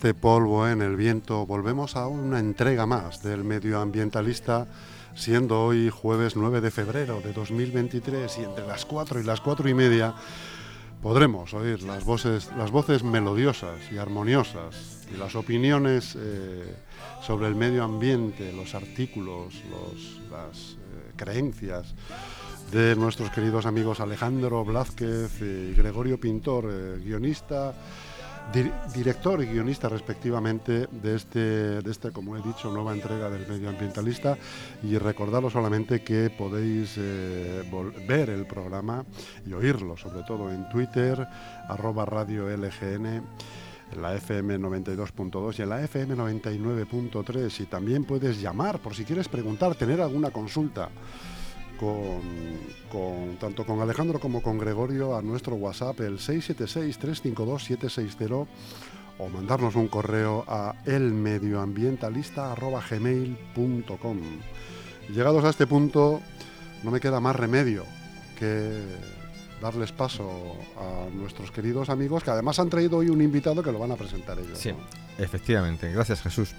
este polvo en el viento, volvemos a una entrega más del medioambientalista, siendo hoy jueves 9 de febrero de 2023 y entre las 4 y las 4 y media podremos oír las voces, las voces melodiosas y armoniosas y las opiniones eh, sobre el medio ambiente, los artículos, las eh, creencias de nuestros queridos amigos Alejandro Blázquez y Gregorio Pintor, eh, guionista director y guionista respectivamente de este, de este, como he dicho, nueva entrega del medioambientalista. Y recordaros solamente que podéis eh, ver el programa y oírlo, sobre todo en Twitter, arroba radio LGN en la FM 92.2 y en la FM 99.3 y también puedes llamar por si quieres preguntar, tener alguna consulta con, tanto con Alejandro como con Gregorio a nuestro WhatsApp el 676-352-760 o mandarnos un correo a elmedioambientalista.gmail.com. Llegados a este punto, no me queda más remedio que darles paso a nuestros queridos amigos que además han traído hoy un invitado que lo van a presentar ellos. Sí, efectivamente. Gracias Jesús.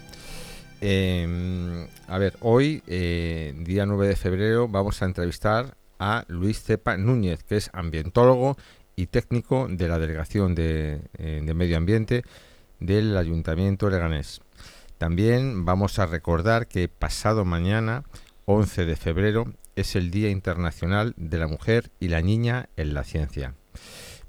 Em, a ver, hoy, eh, día 9 de febrero, vamos a entrevistar a Luis Cepa Núñez, que es ambientólogo y técnico de la Delegación de, eh, Medio Ambiente del Ayuntamiento Leganés. También vamos a recordar que pasado mañana, 11 de febrero, es el Día Internacional de la Mujer y la Niña en la Ciencia.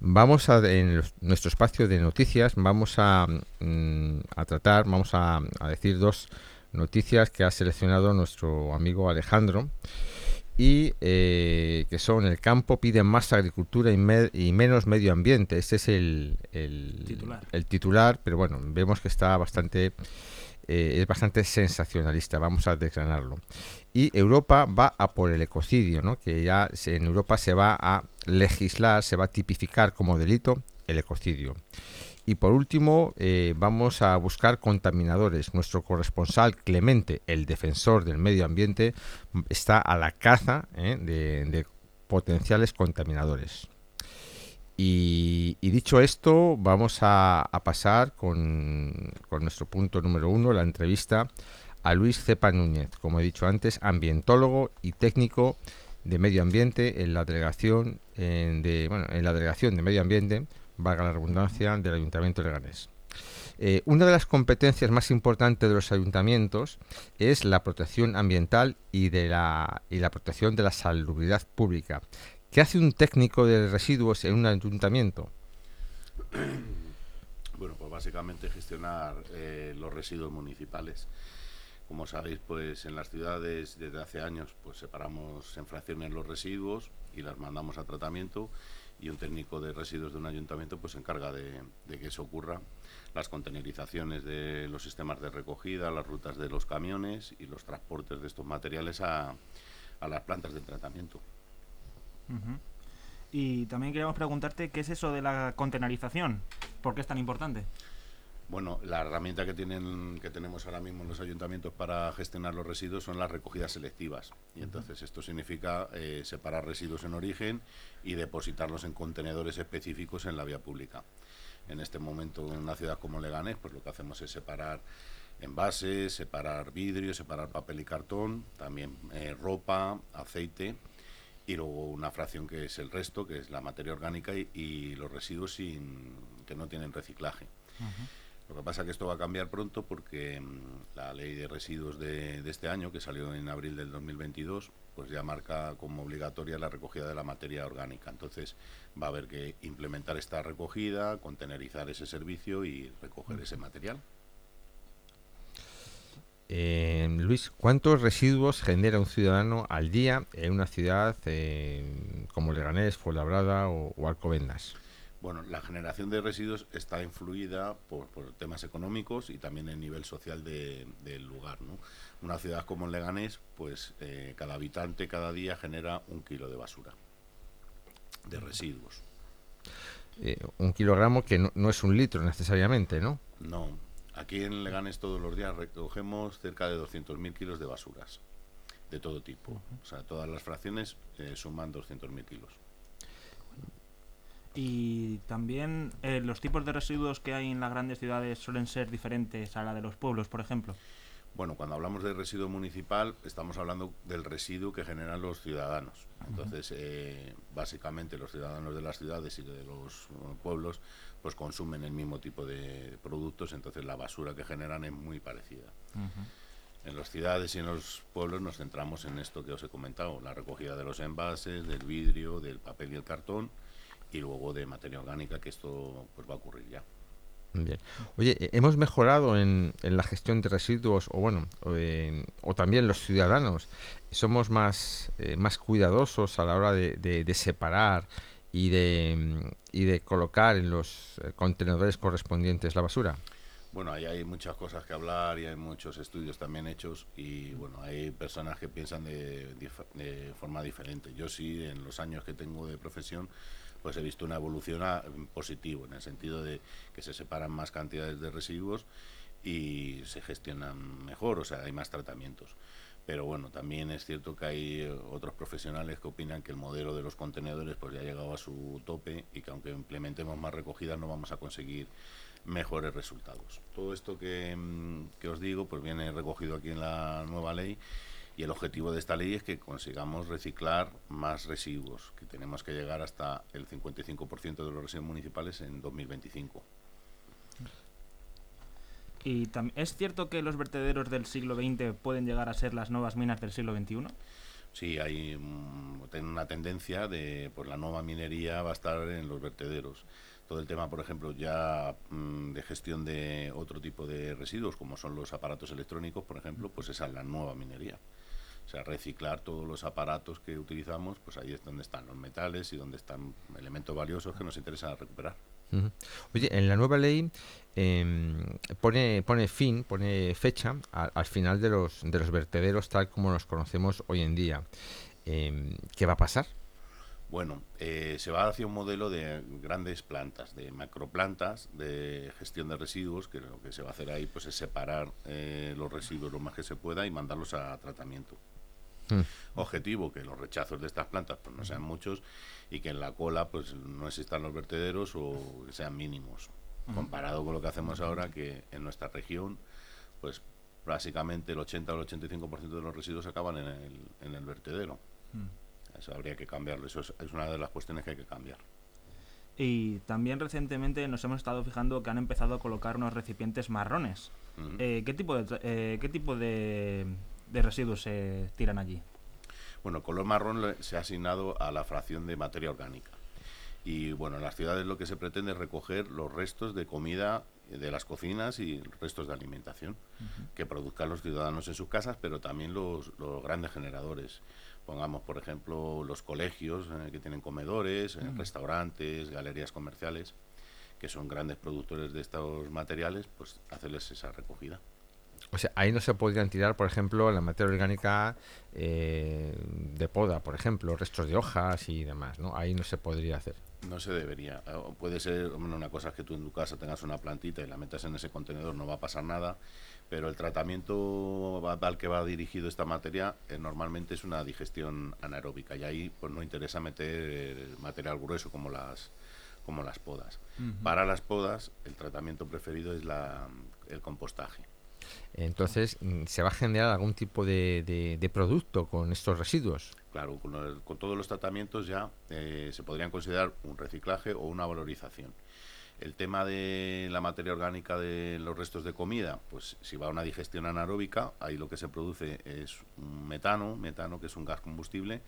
Vamos a, en nuestro espacio de noticias, vamos a, mm, tratar, vamos a, decir dos noticias que ha seleccionado nuestro amigo Alejandro y eh, que son el campo pide más agricultura y, menos medio ambiente. Este es el, el, titular. pero bueno, vemos que está bastante eh, es bastante sensacionalista. Vamos a desgranarlo. Y Europa va a por el ecocidio, ¿no? que ya en Europa se va a legislar, se va a tipificar como delito el ecocidio. Y por último, eh, vamos a buscar contaminadores. Nuestro corresponsal Clemente, el defensor del medio ambiente, está a la caza ¿eh? de potenciales contaminadores. Y, dicho esto, vamos a, pasar con, nuestro punto número uno, la entrevista a Luis Cepa Núñez, como he dicho antes, ambientólogo y técnico de medio ambiente en la delegación de en la delegación de medio ambiente, valga la redundancia, del Ayuntamiento de Leganés. Eh, una de las competencias más importantes de los ayuntamientos es la protección ambiental y, de la, y la protección de la salubridad pública. ¿Qué hace un técnico de residuos en un ayuntamiento? Bueno, pues básicamente gestionar eh, los residuos municipales. Como sabéis, pues en las ciudades desde hace años pues separamos en fracciones los residuos y las mandamos a tratamiento y un técnico de residuos de un ayuntamiento pues se encarga de, que eso ocurra, las contenerizaciones de los sistemas de recogida, las rutas de los camiones y los transportes de estos materiales a las plantas de tratamiento. Y también queríamos preguntarte qué es eso de la contenerización, ¿por qué es tan importante? Bueno, la herramienta que tienen que tenemos ahora mismo en los ayuntamientos para gestionar los residuos son las recogidas selectivas. Y entonces esto significa eh, separar residuos en origen y depositarlos en contenedores específicos en la vía pública. En este momento, en una ciudad como Leganés, pues lo que hacemos es separar envases, separar vidrio, separar papel y cartón, también eh, ropa, aceite y luego una fracción que es el resto, que es la materia orgánica y, los residuos sin, que no tienen reciclaje. Lo que pasa es que esto va a cambiar pronto porque mm, la ley de residuos de, de, este año, que salió en abril del 2022, pues ya marca como obligatoria la recogida de la materia orgánica. Entonces va a haber que implementar esta recogida, contenerizar ese servicio y recoger ese material. Eh, Luis, ¿cuántos residuos genera un ciudadano al día en una ciudad eh, como Leganés, Fuenlabrada o, o, Alcobendas? Bueno, la generación de residuos está influida por, temas económicos y también el nivel social del lugar. ¿no? Una ciudad como Leganés, pues eh, cada habitante cada día genera un kilo de basura, de residuos. Eh, un kilogramo que no, no es un litro necesariamente, ¿no? No, Aquí en Leganes todos los días recogemos cerca de 200.000 kilos de basuras, de todo tipo. O sea, todas las fracciones eh, suman 200.000 kilos. Y también eh, los tipos de residuos que hay en las grandes ciudades suelen ser diferentes a la de los pueblos, por ejemplo. Bueno, cuando hablamos de residuo municipal, estamos hablando del residuo que generan los ciudadanos. Entonces, eh, básicamente los ciudadanos de las ciudades y de los uh, pueblos, pues consumen el mismo tipo de productos, entonces la basura que generan es muy parecida. En las ciudades y en los pueblos nos centramos en esto que os he comentado, la recogida de los envases, del vidrio, del papel y el cartón, y luego de materia orgánica, que esto pues va a ocurrir ya. Bien. Oye, hemos mejorado en, en, la gestión de residuos, o bueno, o, en, o también los ciudadanos, somos más, eh, más cuidadosos a la hora de, de, de separar y de, y de colocar en los eh, contenedores correspondientes la basura. Bueno, ahí hay muchas cosas que hablar y hay muchos estudios también hechos y bueno, hay personas que piensan de, de forma diferente. Yo sí, en los años que tengo de profesión, pues he visto una evolución a, positivo, en el sentido de que se separan más cantidades de residuos y se gestionan mejor, o sea, hay más tratamientos. Pero bueno, también es cierto que hay otros profesionales que opinan que el modelo de los contenedores pues ya ha llegado a su tope y que aunque implementemos más recogidas no vamos a conseguir mejores resultados. Todo esto que, que os digo pues viene recogido aquí en la nueva ley y el objetivo de esta ley es que consigamos reciclar más residuos, que tenemos que llegar hasta el 55% de los residuos municipales en 2025. ¿Y es cierto que los vertederos del siglo XX pueden llegar a ser las nuevas minas del siglo XXI? Sí, hay um, una tendencia de pues la nueva minería va a estar en los vertederos. Todo el tema, por ejemplo, ya um, de gestión de otro tipo de residuos, como son los aparatos electrónicos, por ejemplo, pues esa es la nueva minería. O sea, reciclar todos los aparatos que utilizamos, pues ahí es donde están los metales y donde están elementos valiosos que nos interesa recuperar. Uh -huh. Oye, en la nueva ley eh, pone, pone fin, pone fecha a, al final de los, de los vertederos tal como los conocemos hoy en día. Eh, ¿Qué va a pasar? Bueno, eh, se va hacia un modelo de grandes plantas, de macroplantas de gestión de residuos, que lo que se va a hacer ahí pues es separar eh, los residuos lo más que se pueda y mandarlos a tratamiento. Mm. Objetivo, que los rechazos de estas plantas pues no sean muchos y que en la cola pues no existan los vertederos o que sean mínimos. Mm. Comparado con lo que hacemos ahora, que en nuestra región pues básicamente el 80 o el 85% de los residuos acaban en el, en el vertedero. Mm. Eso habría que cambiarlo, eso es, es, una de las cuestiones que hay que cambiar. Y también recientemente nos hemos estado fijando que han empezado a colocar unos recipientes marrones. Uh -huh. eh, ¿Qué tipo de, eh, qué tipo de, de residuos se tiran allí? Bueno, el color marrón se ha asignado a la fracción de materia orgánica. Y bueno, en las ciudades lo que se pretende es recoger los restos de comida de las cocinas y restos de alimentación uh -huh. que produzcan los ciudadanos en sus casas, pero también los, los grandes generadores. Pongamos, por ejemplo, los colegios eh, que tienen comedores, uh -huh. restaurantes, galerías comerciales, que son grandes productores de estos materiales, pues hacerles esa recogida. O sea, ahí no se podrían tirar, por ejemplo, la materia orgánica eh, de poda, por ejemplo, restos de hojas y demás, ¿no? Ahí no se podría hacer. No se debería. Puede ser, bueno, una cosa es que tú en tu casa tengas una plantita y la metas en ese contenedor, no va a pasar nada, pero el tratamiento al que va dirigido esta materia eh, normalmente es una digestión anaeróbica y ahí pues no interesa meter material grueso como las como las podas. Uh -huh. Para las podas, el tratamiento preferido es la, el compostaje. Entonces, ¿se va a generar algún tipo de, de, producto con estos residuos? Claro, con, todos los tratamientos ya eh, se podrían considerar un reciclaje o una valorización. El tema de la materia orgánica de los restos de comida, pues si va a una digestión anaeróbica, ahí lo que se produce es un metano, metano que es un gas combustible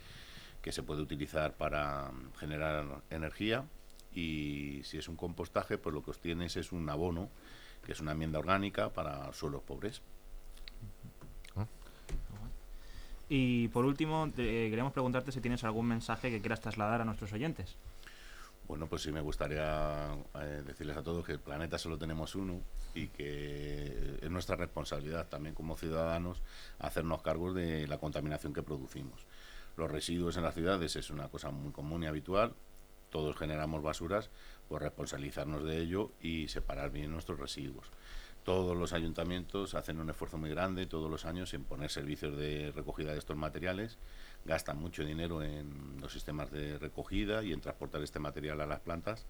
que se puede utilizar para generar energía y si es un compostaje, pues lo que obtienes es un abono que es una enmienda orgánica para suelos pobres. Y por último, te, queremos preguntarte si tienes algún mensaje que quieras trasladar a nuestros oyentes. Bueno, pues sí me gustaría eh, decirles a todos que el planeta solo tenemos uno y que es nuestra responsabilidad también como ciudadanos hacernos cargos de la contaminación que producimos. Los residuos en las ciudades es una cosa muy común y habitual, todos generamos basuras, pues responsabilizarnos de ello y separar bien nuestros residuos. todos los ayuntamientos hacen un esfuerzo muy grande todos los años en poner servicios de recogida de estos materiales, gastan mucho dinero en los sistemas de recogida y en transportar este material a las plantas.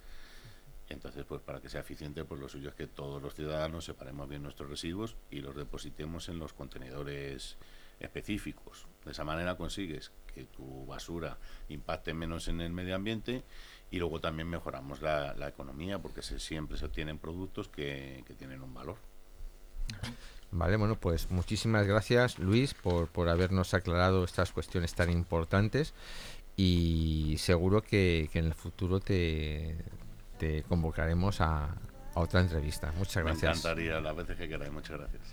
entonces, pues para que sea eficiente, pues lo suyo es que todos los ciudadanos separemos bien nuestros residuos y los depositemos en los contenedores específicos. De esa manera consigues que tu basura impacte menos en el medio ambiente y luego también mejoramos la, economía porque se, siempre se obtienen productos que, tienen un valor. Vale, bueno, pues muchísimas gracias Luis por, por habernos aclarado estas cuestiones tan importantes y seguro que, en el futuro te, te convocaremos a, a, otra entrevista. Muchas gracias. Me encantaría las veces que queráis. Muchas gracias.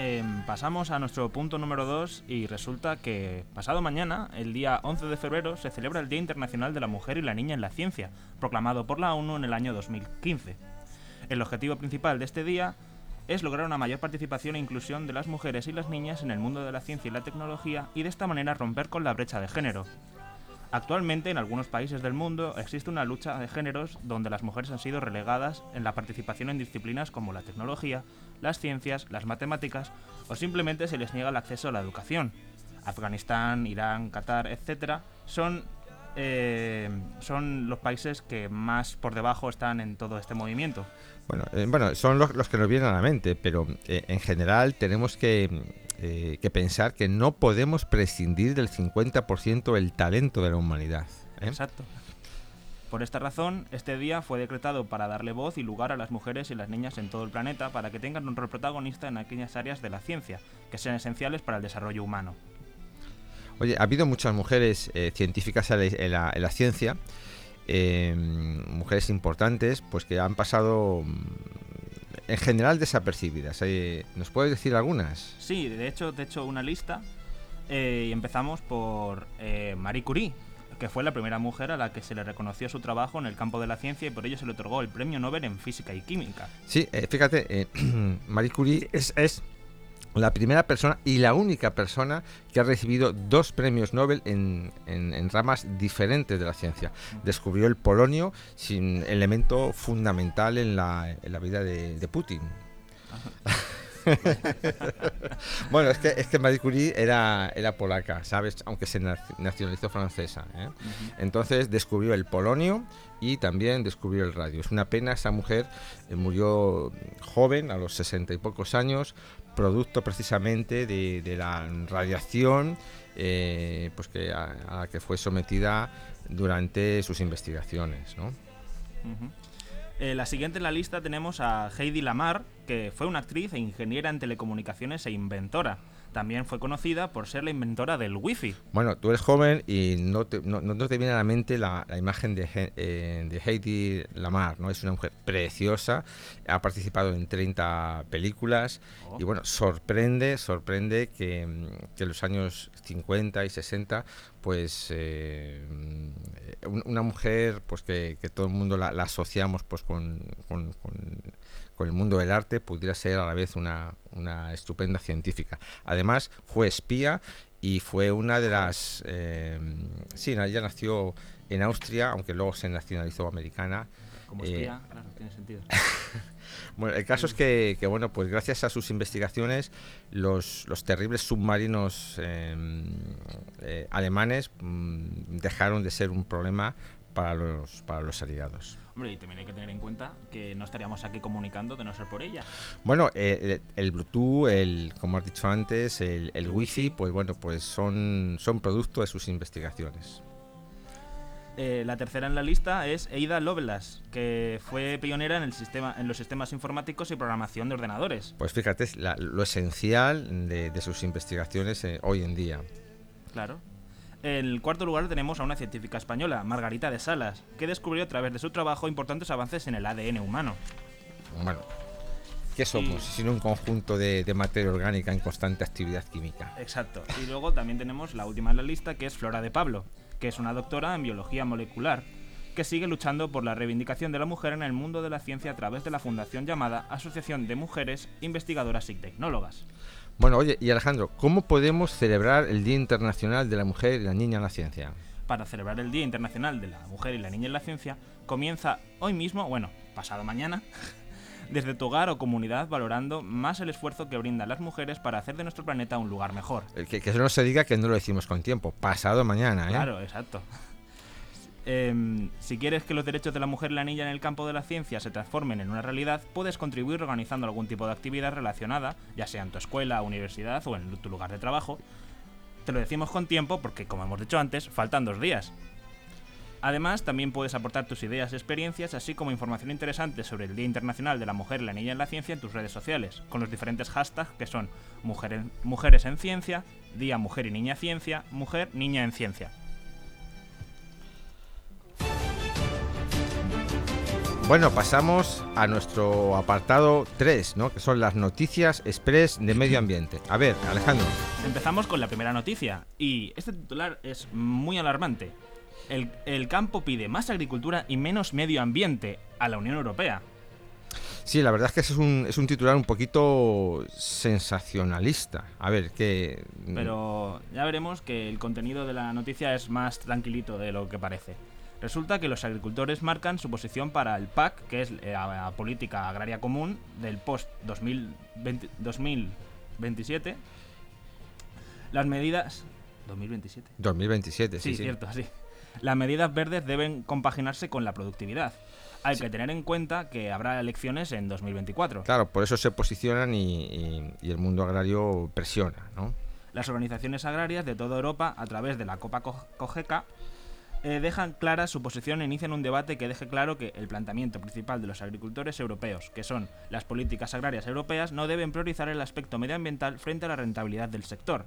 Em, pasamos a nuestro punto número 2 y resulta que pasado mañana, el día 11 de febrero, se celebra el Día Internacional de la Mujer y la Niña en la Ciencia, proclamado por la ONU en el año 2015. El objetivo principal de este día es lograr una mayor participación e inclusión de las mujeres y las niñas en el mundo de la ciencia y la tecnología y de esta manera romper con la brecha de género. Actualmente en algunos países del mundo existe una lucha de géneros donde las mujeres han sido relegadas en la participación en disciplinas como la tecnología, las ciencias, las matemáticas o simplemente se les niega el acceso a la educación. Afganistán, Irán, Qatar, etc. son, eh, son los países que más por debajo están en todo este movimiento. Bueno, eh, bueno son los, los, que nos vienen a la mente, pero eh, en general tenemos que, que, pensar que no podemos prescindir del 50% del talento de la humanidad. Exacto. Por esta razón, este día fue decretado para darle voz y lugar a las mujeres y las niñas en todo el planeta para que tengan un rol protagonista en aquellas áreas de la ciencia que sean esenciales para el desarrollo humano. Oye, ha habido muchas mujeres eh, científicas en la, ciencia, em, mujeres importantes, pues que han pasado mm, en general desapercibidas. Eh, ¿Nos puedes decir algunas? Sí, de hecho, de hecho una lista. Eh, y empezamos por Marie Curie, que fue la primera mujer a la que se le reconoció su trabajo en el campo de la ciencia y por ello se le otorgó el premio Nobel en física y química. Sí, eh, fíjate, eh, Marie Curie es, es la primera persona y la única persona que ha recibido dos premios Nobel en, ramas diferentes de la ciencia. Descubrió el polonio, sin elemento fundamental en la, vida de, de Putin. bueno, es que, es que Marie Curie era, era polaca, ¿sabes? Aunque se nacionalizó francesa. ¿eh? Entonces descubrió el polonio y también descubrió el radio. Es una pena, esa mujer eh, murió joven, a los sesenta y pocos años, producto precisamente de, la radiación eh, pues que a, la que fue sometida durante sus investigaciones. ¿no? Eh, la siguiente en la lista tenemos a Heidi Lamar, que fue una actriz e ingeniera en telecomunicaciones e inventora. También fue conocida por ser la inventora del wifi. Bueno, tú eres joven y no te, no, te viene a la mente la, imagen de, eh, de, Heidi Lamar, ¿no? Es una mujer preciosa, ha participado en 30 películas y bueno, sorprende, sorprende que, en los años 50 y 60 pues eh, una mujer pues que, todo el mundo la, asociamos pues con, con, el mundo del arte pudiera ser a la vez una, una estupenda científica. Además fue espía y fue una de las... Eh, sí, ella nació en Austria, aunque luego se nacionalizó americana. Como espía, eh, claro, tiene sentido. Bueno, el caso es que, bueno, pues gracias a sus investigaciones, los, los terribles submarinos em, eh, alemanes mm, dejaron de ser un problema para los, para los aliados. Hombre, y también hay que tener en cuenta que no estaríamos aquí comunicando de no ser por ella. Bueno, eh, el, Bluetooth, el, como has dicho antes, el, el Wi-Fi, pues bueno, pues son, son producto de sus investigaciones. Eh, la tercera en la lista es Ada Lovelace, que fue pionera en, el sistema, en los sistemas informáticos y programación de ordenadores. Pues fíjate, lo esencial de, sus investigaciones eh, hoy en día. Claro. En el cuarto lugar tenemos a una científica española, Margarita de Salas, que descubrió a través de su trabajo importantes avances en el ADN humano. Bueno, ¿qué somos? Sino un conjunto de, de, materia orgánica en constante actividad química. Exacto. Y luego también tenemos la última en la lista, que es Flora de Pablo, que es una doctora en biología molecular, que sigue luchando por la reivindicación de la mujer en el mundo de la ciencia a través de la fundación llamada Asociación de Mujeres Investigadoras y Tecnólogas. Bueno, oye, y Alejandro, ¿cómo podemos celebrar el Día Internacional de la Mujer y la Niña en la Ciencia? Para celebrar el Día Internacional de la Mujer y la Niña en la Ciencia, comienza hoy mismo, bueno, pasado mañana, desde tu hogar o comunidad valorando más el esfuerzo que brindan las mujeres para hacer de nuestro planeta un lugar mejor. El que, que eso no se diga que no lo decimos con tiempo, pasado mañana, ¿eh? Claro, exacto. Em, si quieres que los derechos de la mujer y la niña en el campo de la ciencia se transformen en una realidad, puedes contribuir organizando algún tipo de actividad relacionada, ya sea en tu escuela, universidad o en tu lugar de trabajo. Te lo decimos con tiempo porque, como hemos dicho antes, faltan dos días. Además, también puedes aportar tus ideas y experiencias, así como información interesante sobre el Día Internacional de la Mujer y la Niña en la Ciencia en tus redes sociales, con los diferentes hashtags que son Mujeres en Ciencia, Día Mujer y Niña Ciencia, Mujer Niña en Ciencia. Bueno, pasamos a nuestro apartado 3, ¿no? que son las noticias express de medio ambiente. A ver, Alejandro. Empezamos con la primera noticia, y este titular es muy alarmante. El, el campo pide más agricultura y menos medio ambiente a la Unión Europea. Sí, la verdad es que es un, es un titular un poquito sensacionalista. A ver, que... Pero ya veremos que el contenido de la noticia es más tranquilito de lo que parece. Resulta que los agricultores marcan su posición para el PAC, que es la política agraria común del post-2027. Las medidas... 2027. 2027, sí, sí. cierto, sí. Las medidas verdes deben compaginarse con la productividad. Hay que tener en cuenta que habrá elecciones en 2024. Claro, por eso se posicionan y, y el mundo agrario presiona, ¿no? Las organizaciones agrarias de toda Europa, a través de la Copa Cogeca, eh, dejan clara su posición e inician un debate que deje claro que el planteamiento principal de los agricultores europeos, que son las políticas agrarias europeas, no deben priorizar el aspecto medioambiental frente a la rentabilidad del sector.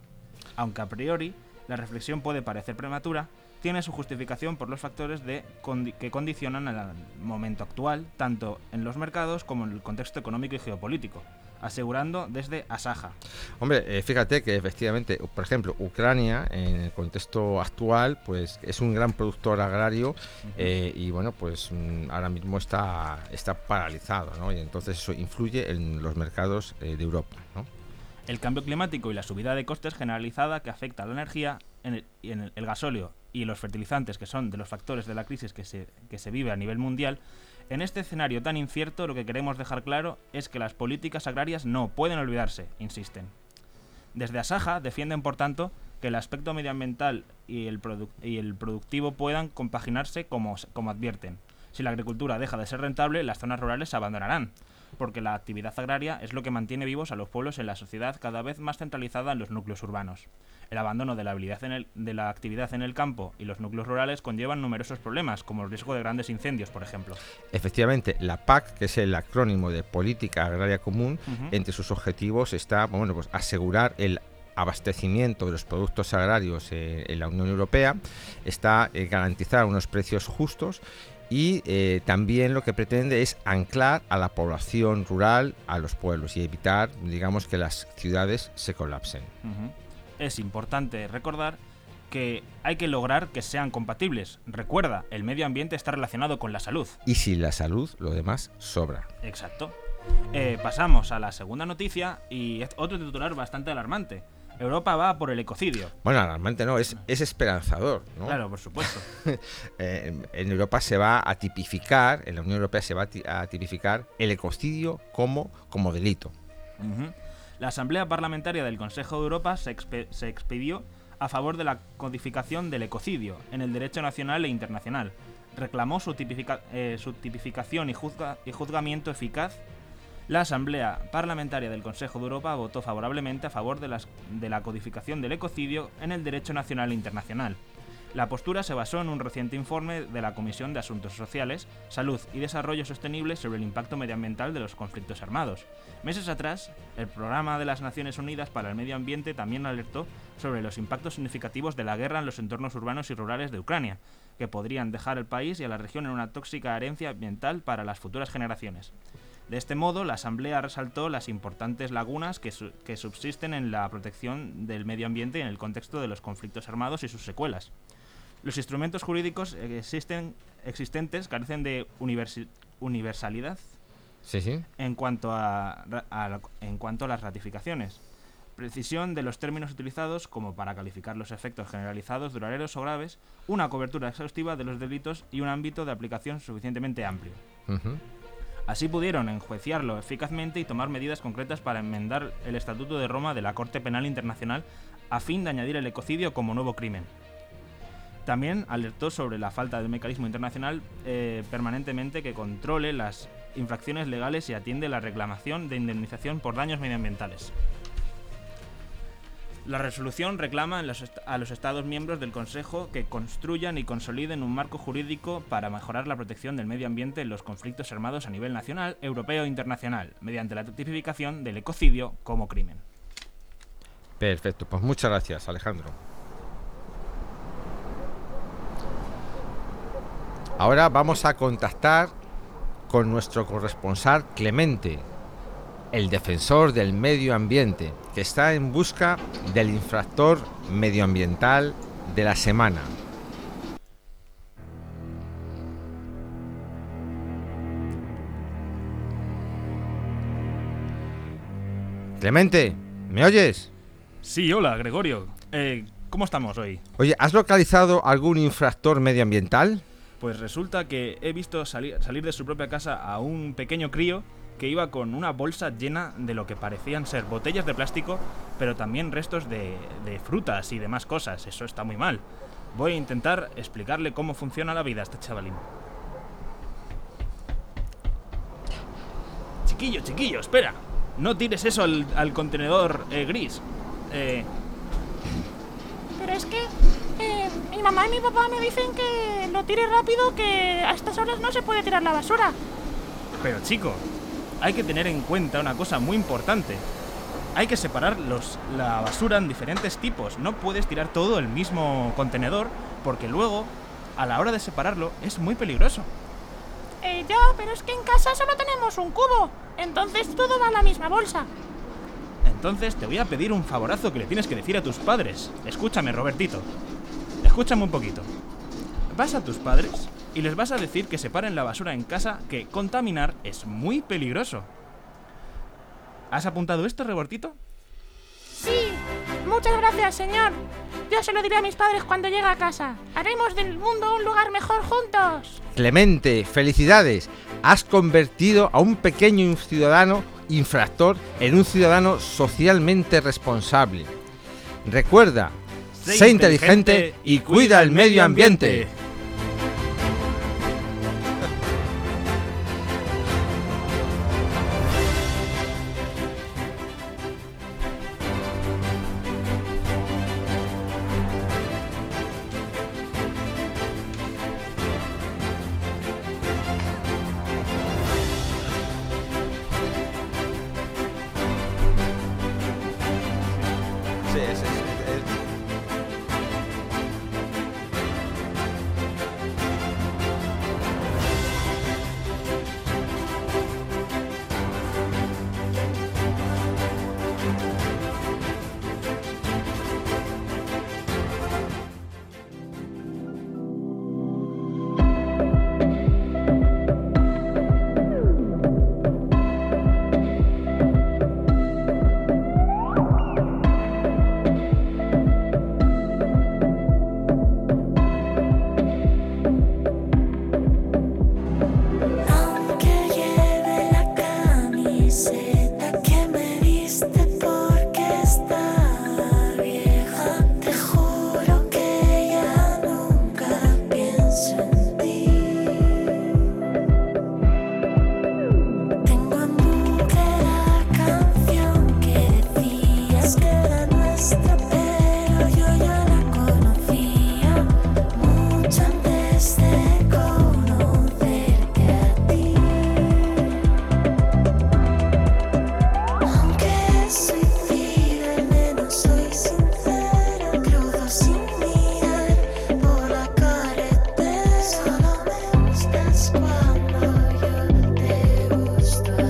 Aunque a priori la reflexión puede parecer prematura, tiene su justificación por los factores que condicionan el momento actual, tanto en los mercados como en el contexto económico y geopolítico asegurando desde Asaja. Hombre, eh, fíjate que efectivamente, por ejemplo, Ucrania, en el contexto actual, pues es un gran productor agrario eh, y bueno, pues mm, ahora mismo está, está paralizado, ¿no? Y entonces eso influye en los mercados eh, de Europa, ¿no? El cambio climático y la subida de costes generalizada que afecta a la energía en el, en gasóleo y los fertilizantes, que son de los factores de la crisis que se, que se vive a nivel mundial, en este escenario tan incierto lo que queremos dejar claro es que las políticas agrarias no pueden olvidarse, insisten. Desde Asaja defienden, por tanto, que el aspecto medioambiental y el, y el productivo puedan compaginarse como, como advierten. Si la agricultura deja de ser rentable, las zonas rurales se abandonarán, porque la actividad agraria es lo que mantiene vivos a los pueblos en la sociedad cada vez más centralizada en los núcleos urbanos. El abandono de la, habilidad en el, de la actividad en el campo y los núcleos rurales conllevan numerosos problemas, como el riesgo de grandes incendios, por ejemplo. Efectivamente, la PAC, que es el acrónimo de Política Agraria Común, entre sus objetivos está bueno, pues asegurar el abastecimiento de los productos agrarios eh, en la Unión Europea, está eh, garantizar unos precios justos y eh, también lo que pretende es anclar a la población rural a los pueblos y evitar, digamos, que las ciudades se colapsen es importante recordar que hay que lograr que sean compatibles. Recuerda, el medio ambiente está relacionado con la salud. Y sin la salud, lo demás sobra. Exacto. Eh, pasamos a la segunda noticia y otro titular bastante alarmante. Europa va por el ecocidio. Bueno, alarmante no, es, es esperanzador. ¿no? Claro, por supuesto. Eh, en Europa se va a tipificar, en la Unión Europea se va a tipificar el ecocidio como, como delito. La Asamblea Parlamentaria del Consejo de Europa se, expidió a favor de la codificación del ecocidio en el derecho nacional e internacional. Reclamó su, eh, tipificación y, y juzgamiento eficaz la Asamblea Parlamentaria del Consejo de Europa votó favorablemente a favor de, la codificación del ecocidio en el derecho nacional e internacional. La postura se basó en un reciente informe de la Comisión de Asuntos Sociales, Salud y Desarrollo Sostenible sobre el impacto medioambiental de los conflictos armados. Meses atrás, el Programa de las Naciones Unidas para el Medio Ambiente también alertó sobre los impactos significativos de la guerra en los entornos urbanos y rurales de Ucrania, que podrían dejar al país y a la región en una tóxica herencia ambiental para las futuras generaciones. De este modo, la Asamblea resaltó las importantes lagunas que, que, subsisten en la protección del medio ambiente en el contexto de los conflictos armados y sus secuelas. Los instrumentos jurídicos existen, existentes carecen de universalidad sí, sí. En, cuanto a, en cuanto a las ratificaciones. precisión de los términos utilizados como para calificar los efectos generalizados, duraderos o graves, una cobertura exhaustiva de los delitos y un ámbito de aplicación suficientemente amplio. Ujú. Así pudieron enjuiciarlo eficazmente y tomar medidas concretas para enmendar el Estatuto de Roma de la Corte Penal Internacional a fin de añadir el ecocidio como nuevo crimen. También alertó sobre la falta del mecanismo internacional eh, permanentemente que controle las infracciones legales y atiende la reclamación de indemnización por daños medioambientales. La resolución reclama a los Estados miembros del Consejo que construyan y consoliden un marco jurídico para mejorar la protección del medio ambiente en los conflictos armados a nivel nacional, europeo e internacional, mediante la tipificación del ecocidio como crimen. Perfecto, pues muchas gracias, Alejandro. Ahora vamos a contactar con nuestro corresponsal Clemente, el defensor del medio ambiente, que está en busca del infractor medioambiental de la semana. Clemente, ¿me oyes? Sí, hola, Gregorio. Eh, ¿Cómo estamos hoy? Oye, ¿has localizado algún infractor medioambiental? Pues resulta que he visto salir, salir de su propia casa a un pequeño crío que iba con una bolsa llena de lo que parecían ser botellas de plástico, pero también restos de, de frutas y demás cosas. Eso está muy mal. Voy a intentar explicarle cómo funciona la vida a este chavalín. Chiquillo, chiquillo, espera. No tires eso al, al contenedor eh, gris. Eh, Pero es que eh, mi mamá y mi papá me dicen que lo tire rápido, que a estas horas no se puede tirar la basura. Pero chico, hay que tener en cuenta una cosa muy importante. Hay que separar los, la basura en diferentes tipos. No puedes tirar todo el mismo contenedor porque luego, a la hora de separarlo, es muy peligroso. Eh, ya, pero es que en casa solo tenemos un cubo. Entonces todo va en la misma bolsa. Entonces te voy a pedir un favorazo que le tienes que decir a tus padres. Escúchame, Robertito. Escúchame un poquito. Vas a tus padres y les vas a decir que separen la basura en casa, que contaminar es muy peligroso. ¿Has apuntado esto, Robertito? Sí, muchas gracias, señor. Yo se lo diré a mis padres cuando llegue a casa. Haremos del mundo un lugar mejor juntos. Clemente, felicidades. Has convertido a un pequeño ciudadano infractor en un ciudadano socialmente responsable. Recuerda, sé, inteligente y cuida el medio ambiente.